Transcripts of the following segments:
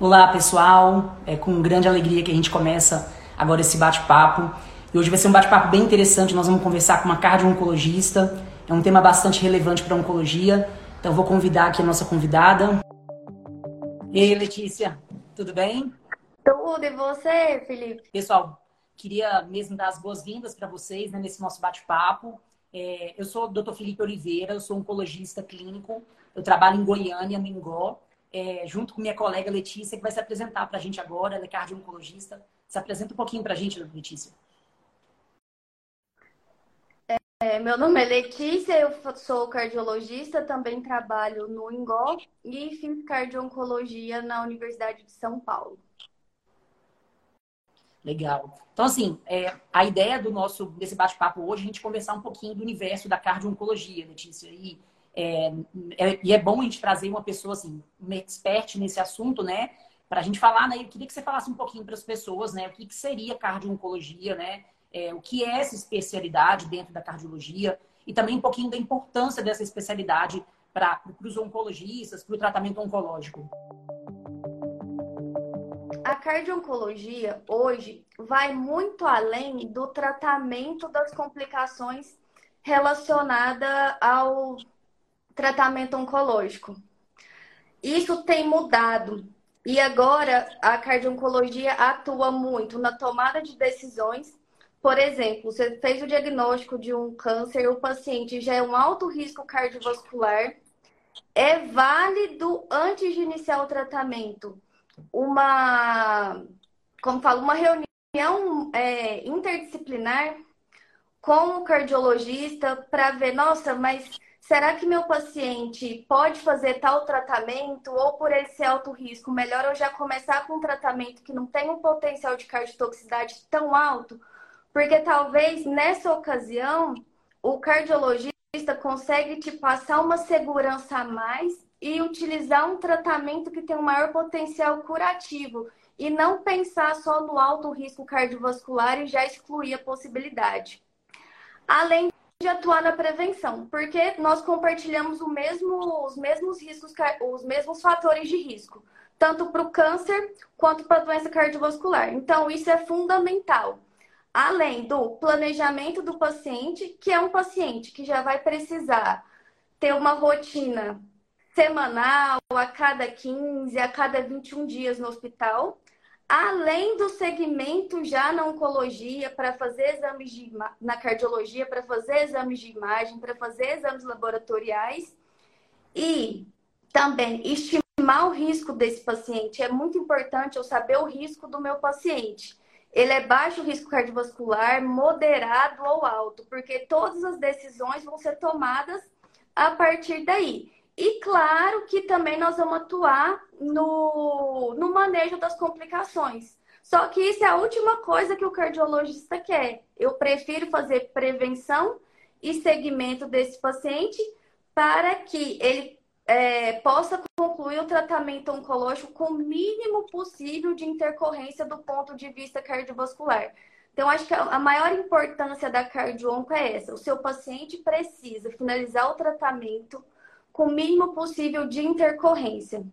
Olá, pessoal. É com grande alegria que a gente começa agora esse bate-papo. E hoje vai ser um bate-papo bem interessante. Nós vamos conversar com uma cardio-oncologista. É um tema bastante relevante para a oncologia. Então, vou convidar aqui a nossa convidada. E aí, Letícia, tudo bem? Tudo, e você, Felipe? Pessoal, queria mesmo dar as boas-vindas para vocês né, nesse nosso bate-papo. É, eu sou o Dr. Felipe Oliveira, eu sou oncologista clínico. Eu trabalho em Goiânia, no Ingó é, junto com minha colega Letícia, que vai se apresentar para a gente agora. Ela é cardio-oncologista. Se apresenta um pouquinho para a gente, Letícia. É, meu nome é Letícia, eu sou cardiologista, também trabalho no INGOL e fiz cardio-oncologia na Universidade de São Paulo. Legal. Então, assim, é, a ideia do nosso desse bate-papo hoje é a gente conversar um pouquinho do universo da cardio-oncologia, Letícia. E é, é, e é bom a gente trazer uma pessoa, assim, uma expert nesse assunto, né? Para a gente falar, né? Eu queria que você falasse um pouquinho para as pessoas, né? O que, que seria cardio-oncologia, né? É, o que é essa especialidade dentro da cardiologia e também um pouquinho da importância dessa especialidade para os oncologistas, para o tratamento oncológico. A cardio-oncologia hoje vai muito além do tratamento das complicações relacionada ao tratamento oncológico. Isso tem mudado. E agora a cardio-oncologia atua muito na tomada de decisões. Por exemplo, você fez o diagnóstico de um câncer, o paciente já é um alto risco cardiovascular. É válido, antes de iniciar o tratamento, uma, como falo, uma reunião é, interdisciplinar com o cardiologista para ver, nossa, mas será que meu paciente pode fazer tal tratamento ou por ele ser alto risco, melhor eu já começar com um tratamento que não tem um potencial de cardiotoxicidade tão alto? Porque talvez nessa ocasião o cardiologista consegue te passar uma segurança a mais e utilizar um tratamento que tem um maior potencial curativo e não pensar só no alto risco cardiovascular e já excluir a possibilidade. Além de atuar na prevenção, porque nós compartilhamos mesmo, os mesmos riscos, os mesmos fatores de risco, tanto para o câncer quanto para a doença cardiovascular. Então, isso é fundamental. Além do planejamento do paciente, que é um paciente que já vai precisar ter uma rotina semanal, a cada 15, a cada 21 dias no hospital, além do segmento já na oncologia, para fazer exames de, na cardiologia, para fazer exames de imagem, para fazer exames laboratoriais e também estimar o risco desse paciente. É muito importante eu saber o risco do meu paciente. Ele é baixo risco cardiovascular, moderado ou alto, porque todas as decisões vão ser tomadas a partir daí. E claro que também nós vamos atuar no, no manejo das complicações. Só que isso é a última coisa que o cardiologista quer. Eu prefiro fazer prevenção e segmento desse paciente para que ele é, possa concluir o tratamento oncológico com o mínimo possível de intercorrência do ponto de vista cardiovascular. Então, acho que a maior importância da cardio é essa. O seu paciente precisa finalizar o tratamento com o mínimo possível de intercorrência.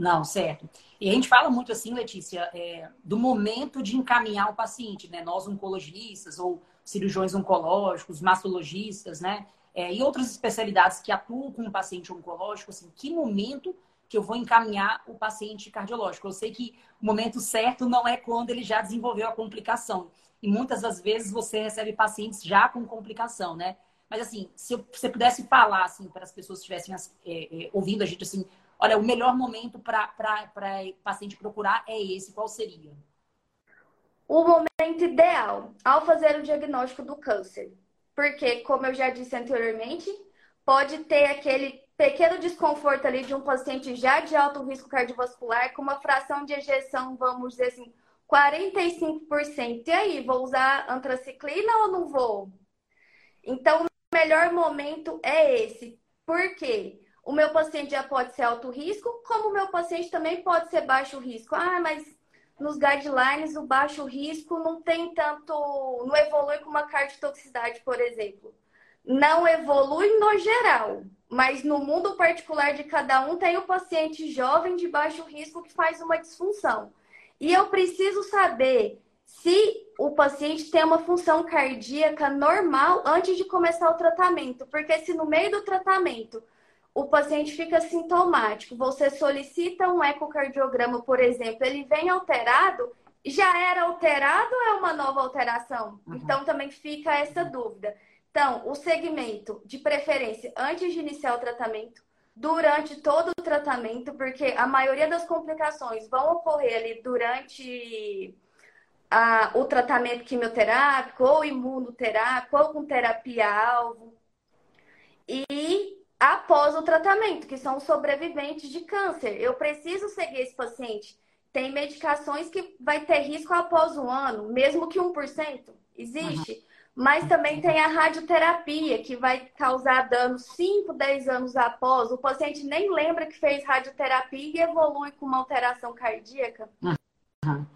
Não, certo. E a gente fala muito assim, Letícia, é, do momento de encaminhar o paciente, né? Nós oncologistas ou cirurgiões oncológicos, mastologistas, né? É, e outras especialidades que atuam com o paciente oncológico, assim, que momento que eu vou encaminhar o paciente cardiológico? Eu sei que o momento certo não é quando ele já desenvolveu a complicação. E muitas das vezes você recebe pacientes já com complicação, né? Mas assim, se você pudesse falar assim para as pessoas que estivessem é, é, ouvindo a gente assim, olha, o melhor momento para paciente procurar é esse, qual seria? O momento ideal ao fazer o diagnóstico do câncer. Porque, como eu já disse anteriormente, pode ter aquele pequeno desconforto ali de um paciente já de alto risco cardiovascular com uma fração de ejeção, vamos dizer assim, 45%. E aí, vou usar antraciclina ou não vou? Então, melhor momento é esse. Por quê? O meu paciente já pode ser alto risco, como o meu paciente também pode ser baixo risco. Ah, mas nos guidelines o baixo risco não tem tanto, não evolui com uma cardiotoxicidade, por exemplo. não evolui no geral, mas no mundo particular de cada um tem o paciente jovem de baixo risco que faz uma disfunção. E eu preciso saber se o paciente tem uma função cardíaca normal antes de começar o tratamento, porque se no meio do tratamento o paciente fica sintomático, você solicita um ecocardiograma, por exemplo, ele vem alterado, já era alterado ou é uma nova alteração? Uhum. Então também fica essa dúvida. Então, o segmento de preferência antes de iniciar o tratamento, durante todo o tratamento, porque a maioria das complicações vão ocorrer ali durante a, o tratamento quimioterápico, ou imunoterápico, ou com terapia-alvo. E após o tratamento, que são os sobreviventes de câncer. Eu preciso seguir esse paciente. Tem medicações que vai ter risco após um ano, mesmo que 1%. Existe. Uhum. Mas também tem a radioterapia, que vai causar dano 5, 10 anos após. O paciente nem lembra que fez radioterapia e evolui com uma alteração cardíaca. Uhum.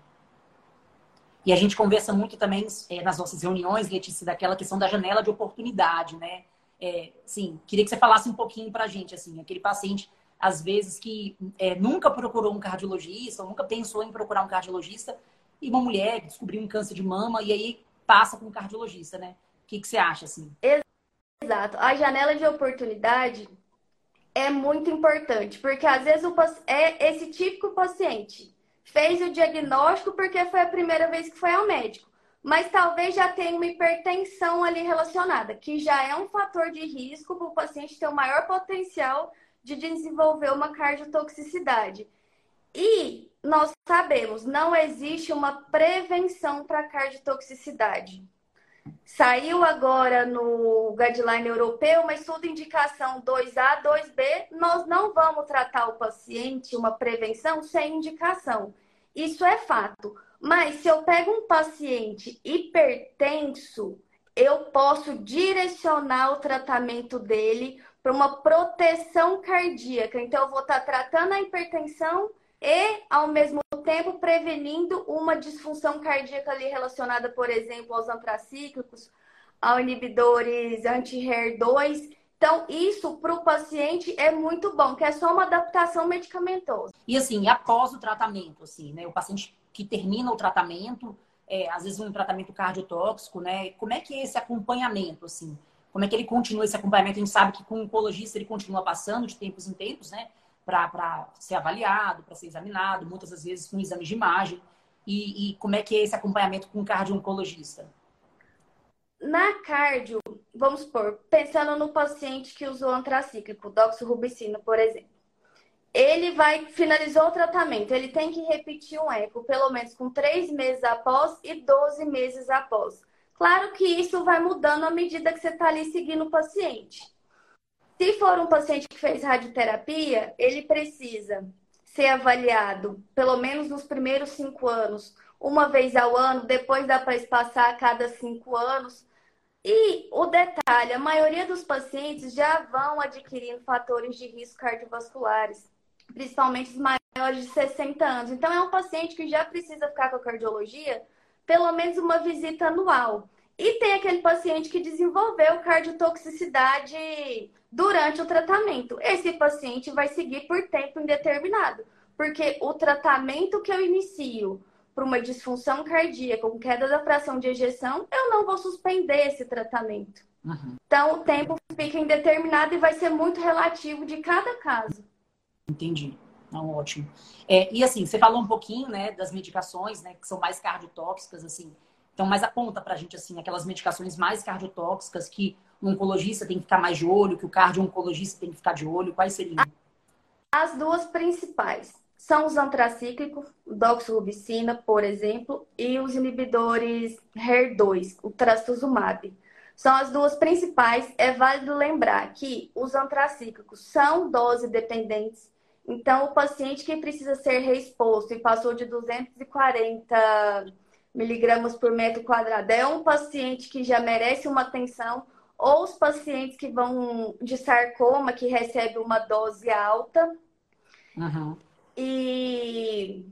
E a gente conversa muito também é, nas nossas reuniões, Letícia, daquela questão da janela de oportunidade, né? É, sim, queria que você falasse um pouquinho pra gente, assim, aquele paciente, às vezes, que é, nunca procurou um cardiologista, ou nunca pensou em procurar um cardiologista, e uma mulher descobriu um câncer de mama, e aí passa com um cardiologista, né? O que, que você acha, assim? Exato. A janela de oportunidade é muito importante, porque às vezes é esse típico paciente fez o diagnóstico porque foi a primeira vez que foi ao médico, mas talvez já tenha uma hipertensão ali relacionada, que já é um fator de risco para o paciente ter o maior potencial de desenvolver uma cardiotoxicidade. E nós sabemos, não existe uma prevenção para cardiotoxicidade. Saiu agora no guideline europeu uma estudo indicação 2A, 2B. Nós não vamos tratar o paciente uma prevenção sem indicação. Isso é fato. Mas se eu pego um paciente hipertenso, eu posso direcionar o tratamento dele para uma proteção cardíaca. Então, eu vou estar tratando a hipertensão e, ao mesmo tempo, prevenindo uma disfunção cardíaca ali relacionada, por exemplo, aos antracíclicos, a inibidores anti-HER2. Então, isso para o paciente é muito bom, que é só uma adaptação medicamentosa. E assim, após o tratamento, assim, né? O paciente que termina o tratamento, é, às vezes um tratamento cardiotóxico, né? Como é que é esse acompanhamento, assim? Como é que ele continua esse acompanhamento? A gente sabe que com o oncologista ele continua passando de tempos em tempos, né? Para ser avaliado, para ser examinado, muitas das vezes com exames de imagem. E, e como é que é esse acompanhamento com o cardio-oncologista? Na cardio, vamos supor, pensando no paciente que usou antracíclico, doxorubicina, por exemplo. Ele vai, finalizou o tratamento, ele tem que repetir um eco, pelo menos com três meses após e 12 meses após. Claro que isso vai mudando à medida que você está ali seguindo o paciente. Se for um paciente que fez radioterapia, ele precisa ser avaliado pelo menos nos primeiros cinco anos, uma vez ao ano, depois dá para espaçar a cada cinco anos. E o detalhe, a maioria dos pacientes já vão adquirindo fatores de risco cardiovasculares, principalmente os maiores de 60 anos. Então, é um paciente que já precisa ficar com a cardiologia pelo menos uma visita anual. E tem aquele paciente que desenvolveu cardiotoxicidade durante o tratamento. Esse paciente vai seguir por tempo indeterminado, porque o tratamento que eu inicio para uma disfunção cardíaca com queda da fração de ejeção, eu não vou suspender esse tratamento. Uhum. Então, o tempo fica indeterminado e vai ser muito relativo de cada caso. Entendi. Não, ótimo. É, e assim, você falou um pouquinho, né, das medicações, né, que são mais cardiotóxicas, assim. Então, mas aponta para a gente, assim, aquelas medicações mais cardiotóxicas que o oncologista tem que ficar mais de olho, que o cardio-oncologista tem que ficar de olho? Quais seriam? As duas principais são os antracíclicos, doxorubicina, por exemplo, e os inibidores HER2, o trastuzumab. São as duas principais. É válido lembrar que os antracíclicos são dose dependentes. Então, o paciente que precisa ser reexposto e passou de 240 miligramas por metro quadrado. É um paciente que já merece uma atenção, ou os pacientes que vão de sarcoma, que recebe uma dose alta. Uhum. E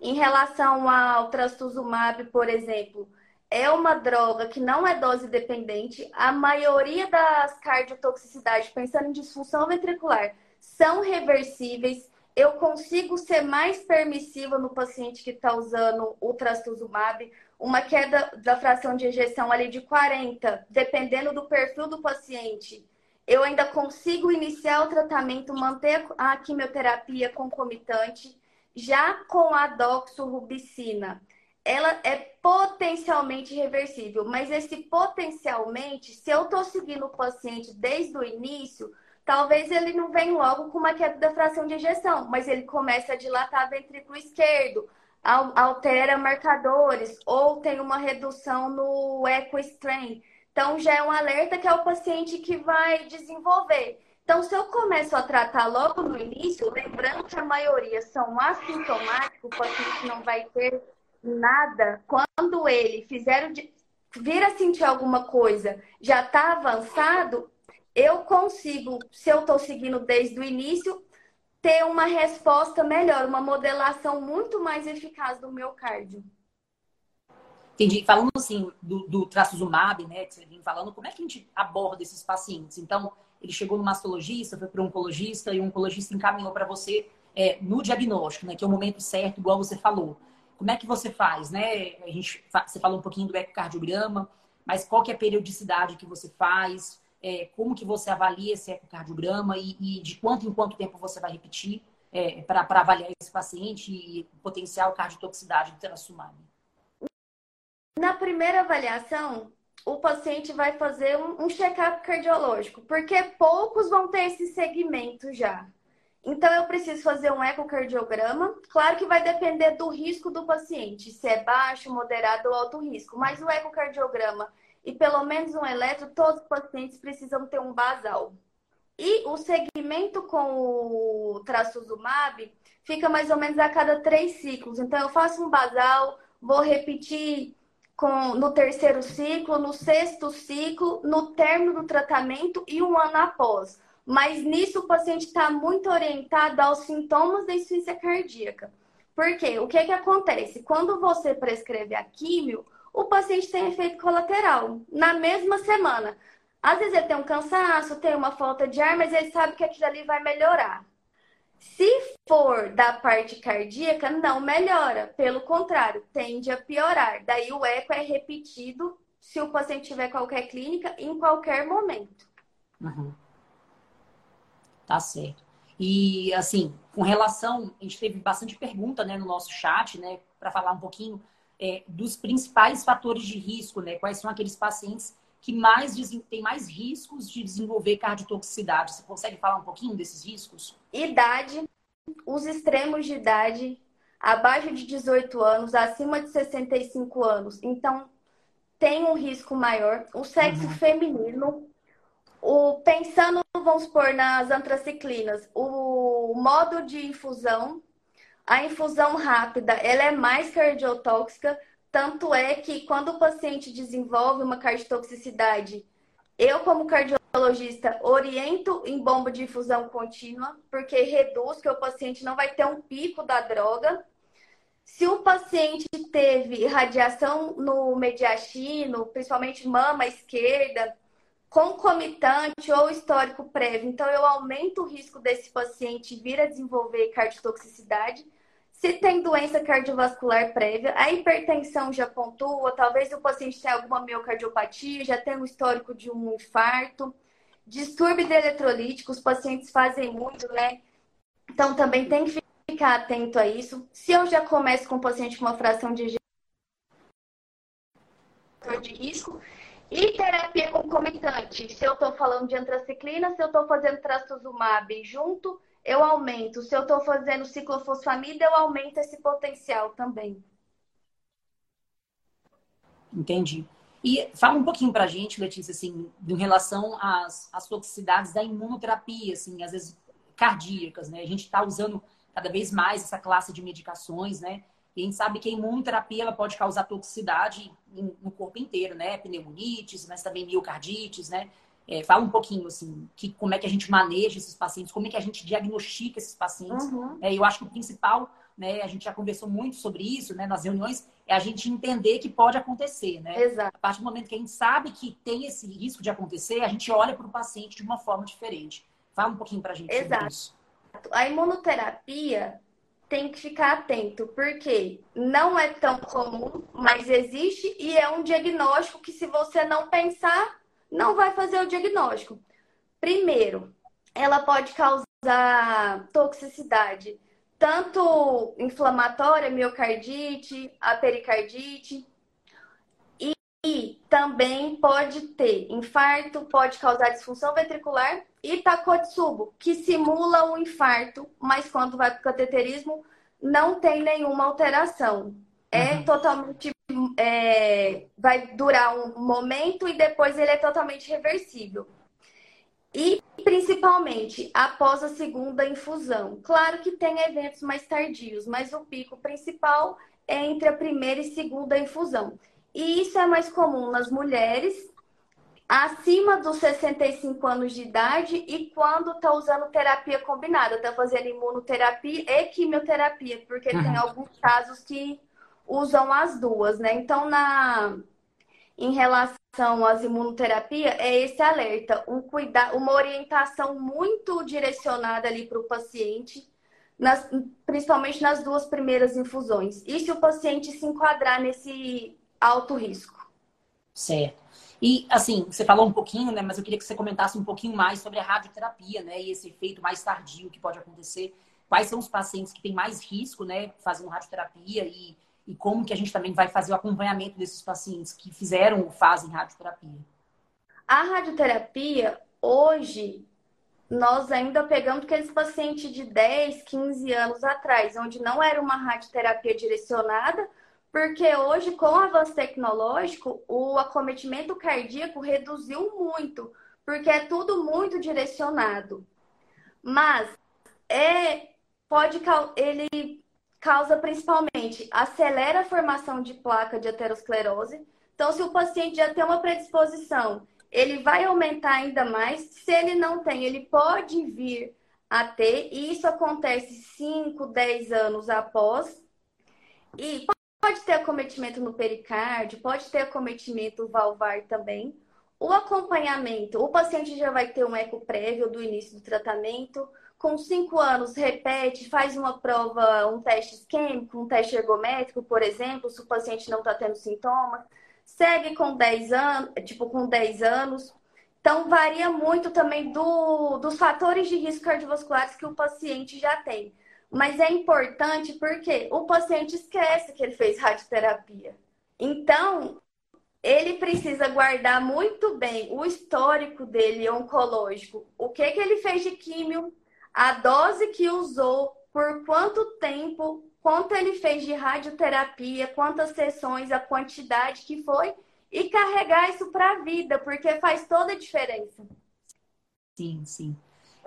em relação ao trastuzumab, por exemplo, é uma droga que não é dose dependente. A maioria das cardiotoxicidades, pensando em disfunção ventricular, são reversíveis. Eu consigo ser mais permissiva no paciente que está usando o trastuzumab. Uma queda da fração de ejeção ali de 40, dependendo do perfil do paciente. Eu ainda consigo iniciar o tratamento, manter a quimioterapia concomitante. Já com a doxorubicina, ela é potencialmente reversível, mas esse potencialmente, se eu estou seguindo o paciente desde o início, talvez ele não venha logo com uma queda da fração de ejeção, mas ele começa a dilatar ventrículo esquerdo, altera marcadores ou tem uma redução no echo strain. Então já é um alerta que é o paciente que vai desenvolver. Então, se eu começo a tratar logo no início, lembrando que a maioria são assintomáticos, o paciente não vai ter nada, quando ele fizer vir a sentir alguma coisa, já está avançado, eu consigo, se eu estou seguindo desde o início, ter uma resposta melhor, uma modelação muito mais eficaz do meu cardio. Entendi. Falando assim do, do trastuzumab, né, que você vem falando, como é que a gente aborda esses pacientes? Então, ele chegou no mastologista, foi para um oncologista e o oncologista encaminhou para você é, no diagnóstico, né, que é o momento certo, igual você falou. Como é que você faz, né? A gente, você falou um pouquinho do ecocardiograma, mas qual que é a periodicidade que você faz? É, como que você avalia esse ecocardiograma e, e, de quanto em quanto tempo você vai repetir é, para avaliar esse paciente e potencial cardiotoxicidade do terasumab? Na primeira avaliação, o paciente vai fazer um, um check-up cardiológico, porque poucos vão ter esse segmento já. Então, eu preciso fazer um ecocardiograma. Claro que vai depender do risco do paciente, se é baixo, moderado ou alto risco. Mas o ecocardiograma e pelo menos um eletro, todos os pacientes precisam ter um basal. E o segmento com o trastuzumab fica mais ou menos a cada três ciclos. Então, eu faço um basal, vou repetir com, no terceiro ciclo, no sexto ciclo, no término do tratamento e um ano após. Mas nisso o paciente está muito orientado aos sintomas da insuficiência cardíaca. Por quê? O que, que acontece? Quando você prescreve a químio, o paciente tem efeito colateral na mesma semana. Às vezes ele tem um cansaço, tem uma falta de ar, mas ele sabe que aquilo ali vai melhorar. Se for da parte cardíaca, não melhora. Pelo contrário, tende a piorar. Daí o eco é repetido se o paciente tiver qualquer clínica em qualquer momento. Uhum. Tá certo. E, assim, com relação, a gente teve bastante pergunta né, no nosso chat, né, para falar um pouquinho é, dos principais fatores de risco, né? Quais são aqueles pacientes que mais têm mais riscos de desenvolver cardiotoxicidade? Você consegue falar um pouquinho desses riscos? Idade, os extremos de idade, abaixo de 18 anos, acima de 65 anos. Então, tem um risco maior. O sexo uhum. feminino, o, pensando, vamos supor, nas antraciclinas, o modo de infusão, a infusão rápida, ela é mais cardiotóxica, tanto é que quando o paciente desenvolve uma cardiotoxicidade, eu, como cardiologista, oriento em bomba de infusão contínua, porque reduz que o paciente não vai ter um pico da droga. Se o paciente teve radiação no mediastino, principalmente mama esquerda, concomitante ou histórico prévio. Então, eu aumento o risco desse paciente vir a desenvolver cardiotoxicidade. Se tem doença cardiovascular prévia, a hipertensão já pontua, talvez o paciente tenha alguma miocardiopatia, já tem um histórico de um infarto. Distúrbio de eletrolítico, os pacientes fazem muito, né? Então, também tem que ficar atento a isso. Se eu já começo com o paciente com uma fração de de risco, e terapia concomitante, se eu estou falando de antraciclina, se eu estou fazendo trastuzumab junto, eu aumento. Se eu estou fazendo ciclofosfamida, eu aumento esse potencial também. Entendi. E fala um pouquinho para a gente, Letícia, assim, em relação às, às toxicidades da imunoterapia, assim, às vezes cardíacas, né? A gente está usando cada vez mais essa classe de medicações, né? E a gente sabe que a imunoterapia ela pode causar toxicidade no corpo inteiro, né? Pneumonites, mas também miocardites, né? É, fala um pouquinho, assim, que, como é que a gente maneja esses pacientes, como é que a gente diagnostica esses pacientes. Uhum. É, eu acho que o principal né? A gente já conversou muito sobre isso, né? Nas reuniões, é a gente entender que pode acontecer, né? Exato. A partir do momento que a gente sabe que tem esse risco de acontecer, a gente olha para o paciente de uma forma diferente. Fala um pouquinho para a gente Exato. sobre isso. A imunoterapia tem que ficar atento, porque não é tão comum, mas existe e é um diagnóstico que, se você não pensar, não vai fazer o diagnóstico. Primeiro, ela pode causar toxicidade, tanto inflamatória, miocardite, a pericardite, e, e também pode ter infarto, pode causar disfunção ventricular e Takotsubo, que simula um infarto, mas quando vai para o cateterismo não tem nenhuma alteração. É uhum. totalmente. É, vai durar um momento e depois ele é totalmente reversível. E principalmente após a segunda infusão. Claro que tem eventos mais tardios, mas o pico principal é entre a primeira e segunda infusão. E isso é mais comum nas mulheres acima dos 65 anos de idade e quando está usando terapia combinada, está fazendo imunoterapia e quimioterapia, porque uhum. tem alguns casos que usam as duas, né? Então, na em relação às imunoterapia, é esse alerta, um cuidado, uma orientação muito direcionada ali para o paciente, nas, principalmente nas duas primeiras infusões. E se o paciente se enquadrar nesse alto risco? Certo. E, assim, você falou um pouquinho, né? Mas eu queria que você comentasse um pouquinho mais sobre a radioterapia, né? E esse efeito mais tardio que pode acontecer. Quais são os pacientes que têm mais risco, né? Fazendo radioterapia e, e como que a gente também vai fazer o acompanhamento desses pacientes que fizeram ou fazem radioterapia? A radioterapia, hoje, nós ainda pegamos aqueles pacientes de 10, 15 anos atrás, onde não era uma radioterapia direcionada, porque hoje, com o avanço tecnológico, o acometimento cardíaco reduziu muito, porque é tudo muito direcionado. Mas é pode ele causa principalmente acelera a formação de placa de aterosclerose. Então, se o paciente já tem uma predisposição, ele vai aumentar ainda mais. Se ele não tem, ele pode vir a ter, e isso acontece 5, 10 anos após. E Pode ter acometimento no pericárdio, pode ter acometimento valvar também. O acompanhamento, o paciente já vai ter um eco prévio do início do tratamento. Com cinco anos, repete, faz uma prova, um teste isquêmico, um teste ergométrico, por exemplo, se o paciente não está tendo sintomas. Segue com 10 anos, tipo com 10 anos. Então, varia muito também do, dos fatores de risco cardiovasculares que o paciente já tem. Mas é importante porque o paciente esquece que ele fez radioterapia. Então, ele precisa guardar muito bem o histórico dele oncológico, o que, que ele fez de químio, a dose que usou, por quanto tempo, quanto ele fez de radioterapia, quantas sessões, a quantidade que foi, e carregar isso para a vida, porque faz toda a diferença. Sim, sim.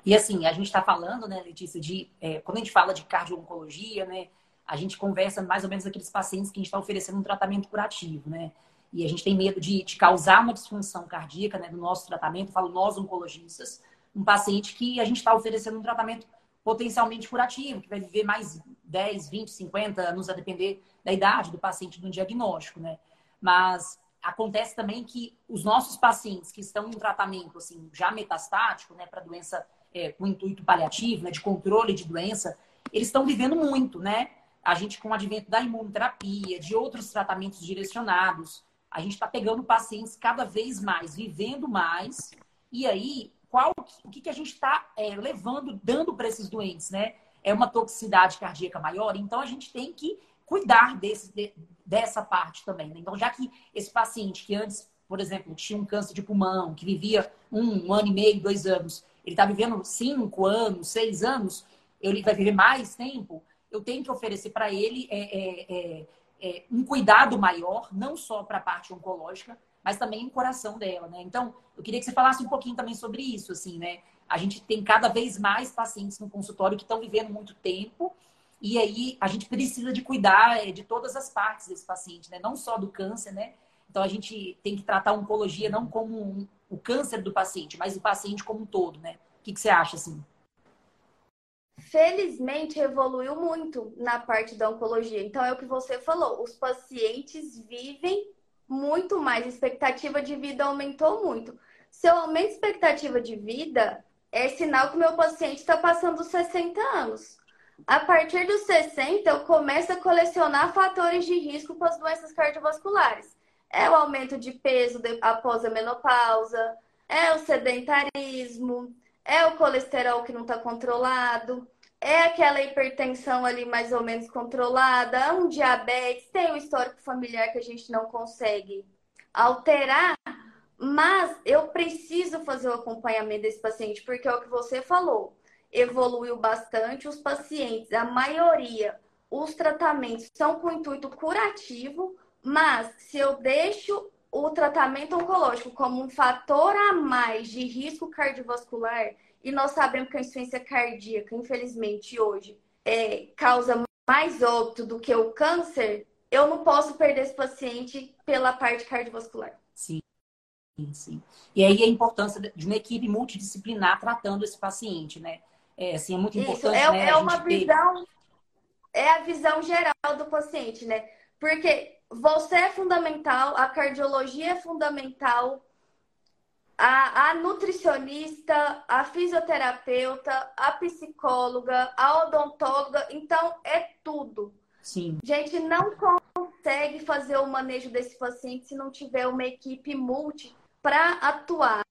E assim, a gente está falando, né, Letícia, de é, quando a gente fala de cardio-oncologia, né, a gente conversa mais ou menos aqueles pacientes que a gente está oferecendo um tratamento curativo, né? E a gente tem medo de, de causar uma disfunção cardíaca né, no nosso tratamento, falo nós oncologistas, um paciente que a gente está oferecendo um tratamento potencialmente curativo, que vai viver mais 10, 20, 50 anos, a depender da idade do paciente do diagnóstico, né? Mas acontece também que os nossos pacientes que estão em tratamento assim já metastático, né, para doença é, com intuito paliativo, né, de controle de doença, eles estão vivendo muito, né? A gente, com o advento da imunoterapia, de outros tratamentos direcionados, a gente está pegando pacientes cada vez mais, vivendo mais. E aí, qual, o que, que a gente está é, levando, dando para esses doentes, né? É uma toxicidade cardíaca maior, então a gente tem que cuidar desse, de, dessa parte também. Né? Então, já que esse paciente que antes, por exemplo, tinha um câncer de pulmão, que vivia um, um ano e meio, dois anos, ele está vivendo cinco anos, seis anos, ele vai viver mais tempo, eu tenho que oferecer para ele é, é, é, é, um cuidado maior, não só para a parte oncológica, mas também no coração dela, né? Então, eu queria que você falasse um pouquinho também sobre isso, assim, né? A gente tem cada vez mais pacientes no consultório que estão vivendo muito tempo, e aí a gente precisa de cuidar é, de todas as partes desse paciente, né? Não só do câncer, né? Então a gente tem que tratar a oncologia não como um, o câncer do paciente, mas o paciente como um todo, né? O que, que você acha, assim? felizmente evoluiu muito na parte da oncologia. Então é o que você falou, os pacientes vivem muito mais, a expectativa de vida aumentou muito. Se eu aumento a expectativa de vida, é sinal que meu paciente está passando dos 60 anos. A partir dos 60, eu começo a colecionar fatores de risco para as doenças cardiovasculares. É o aumento de peso após a menopausa, é o sedentarismo, é o colesterol que não está controlado, é aquela hipertensão ali mais ou menos controlada, é um diabetes, tem um histórico familiar que a gente não consegue alterar, mas eu preciso fazer o acompanhamento desse paciente, porque é o que você falou, evoluiu bastante os pacientes, a maioria, os tratamentos são com intuito curativo, mas se eu deixo o tratamento oncológico como um fator a mais de risco cardiovascular, e nós sabemos que a insuficiência cardíaca, infelizmente, hoje, é, causa mais óbito do que o câncer, eu não posso perder esse paciente pela parte cardiovascular. Sim. Sim. E aí a importância de uma equipe multidisciplinar tratando esse paciente, né? É, assim, é muito importante. Isso, é, né, é uma visão, ter... é a visão geral do paciente, né? Porque você é fundamental, a cardiologia é fundamental, a, a, nutricionista, a fisioterapeuta, a psicóloga, a odontóloga, então é tudo. Sim. A gente não consegue fazer o manejo desse paciente se não tiver uma equipe multi para atuar.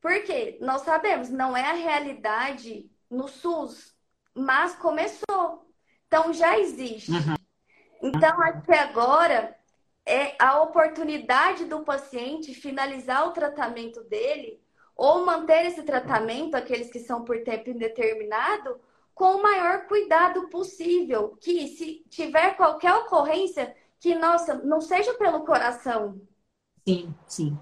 Porque nós sabemos, não é a realidade no SUS, mas começou. Então já existe. Uhum. Então, até agora é a oportunidade do paciente finalizar o tratamento dele ou manter esse tratamento, aqueles que são por tempo indeterminado, com o maior cuidado possível. Que se tiver qualquer ocorrência, que, nossa, não seja pelo coração. Sim, sim,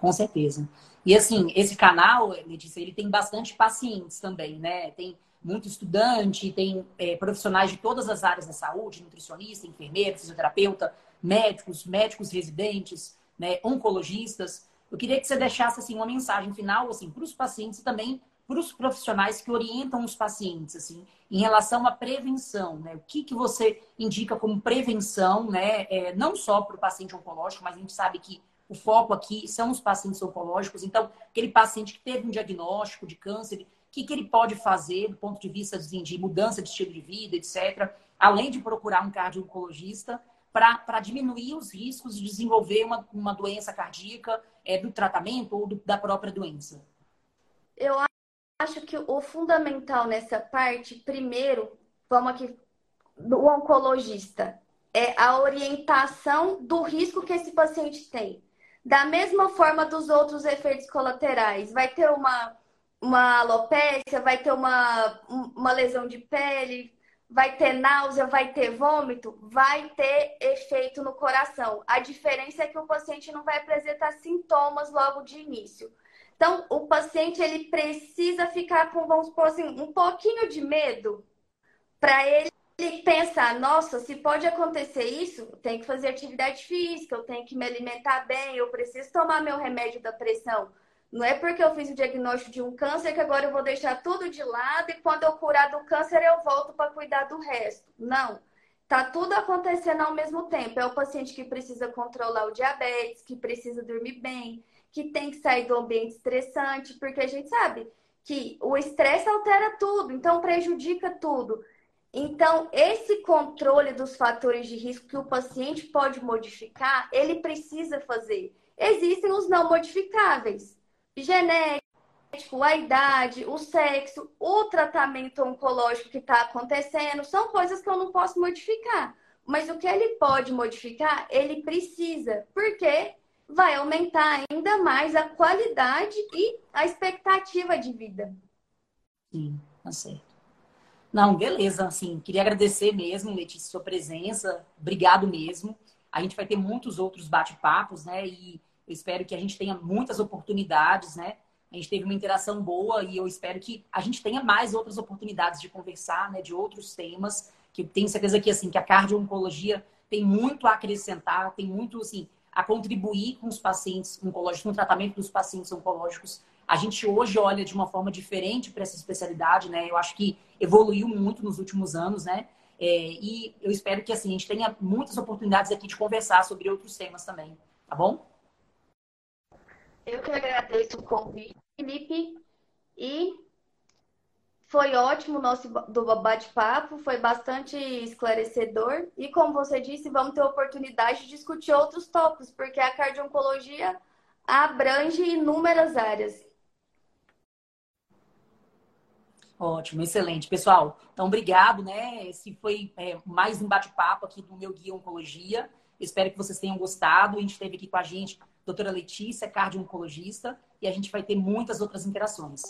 com certeza. E assim, esse canal, Letícia, ele tem bastante pacientes também, né? Tem muito estudante, tem é, profissionais de todas as áreas da saúde, nutricionista, enfermeiro, fisioterapeuta, médicos, médicos residentes, né, oncologistas. Eu queria que você deixasse assim uma mensagem final assim para os pacientes e também para os profissionais que orientam os pacientes assim em relação à prevenção, né? O que que você indica como prevenção, né? É, não só para o paciente oncológico, mas a gente sabe que o foco aqui são os pacientes oncológicos. Então, aquele paciente que teve um diagnóstico de câncer, o que, que ele pode fazer do ponto de vista assim, de mudança de estilo de vida, etc., além de procurar um cardio-oncologista, para diminuir os riscos de desenvolver uma, uma doença cardíaca é, do tratamento ou do, da própria doença? Eu acho que o fundamental nessa parte, primeiro, vamos aqui, do oncologista, é a orientação do risco que esse paciente tem. Da mesma forma dos outros efeitos colaterais. Vai ter uma uma alopécia, vai ter uma, uma lesão de pele, vai ter náusea, vai ter vômito, vai ter efeito no coração. A diferença é que o paciente não vai apresentar sintomas logo de início. Então, o paciente ele precisa ficar com, vamos supor assim, um pouquinho de medo para ele pensar, nossa, se pode acontecer isso, eu tenho que fazer atividade física, eu tenho que me alimentar bem, eu preciso tomar meu remédio da pressão. Não é porque eu fiz o diagnóstico de um câncer que agora eu vou deixar tudo de lado e quando eu curar do câncer eu volto para cuidar do resto. Não. Tá tudo acontecendo ao mesmo tempo. É o paciente que precisa controlar o diabetes, que precisa dormir bem, que tem que sair do ambiente estressante, porque a gente sabe que o estresse altera tudo, então prejudica tudo. Então, esse controle dos fatores de risco que o paciente pode modificar, ele precisa fazer. Existem os não modificáveis genético, a idade, o sexo, o tratamento oncológico que está acontecendo, são coisas que eu não posso modificar. Mas o que ele pode modificar, ele precisa, porque vai aumentar ainda mais a qualidade e a expectativa de vida. Sim, tá certo. Não, beleza, assim, queria agradecer mesmo, Letícia, sua presença, obrigado mesmo. A gente vai ter muitos outros bate-papos, né? E eu espero que a gente tenha muitas oportunidades, né? A gente teve uma interação boa e eu espero que a gente tenha mais outras oportunidades de conversar, né? De outros temas, que tenho certeza que, assim, que a cardio-oncologia tem muito a acrescentar, tem muito, assim, a contribuir com os pacientes oncológicos, no tratamento dos pacientes oncológicos. A gente hoje olha de uma forma diferente para essa especialidade, né? Eu acho que evoluiu muito nos últimos anos, né? É, e eu espero que assim, a gente tenha muitas oportunidades aqui de conversar sobre outros temas também, tá bom? Eu que agradeço o convite, Felipe, e foi ótimo o nosso bate-papo, foi bastante esclarecedor. E como você disse, vamos ter oportunidade de discutir outros tópicos, porque a cardio-oncologia abrange inúmeras áreas. Ótimo, excelente. Pessoal, então obrigado, né? Esse foi é, mais um bate-papo aqui do meu Guia Oncologia. Espero que vocês tenham gostado. A gente esteve aqui com a gente, doutora Letícia, cardio-oncologista, e a gente vai ter muitas outras interações.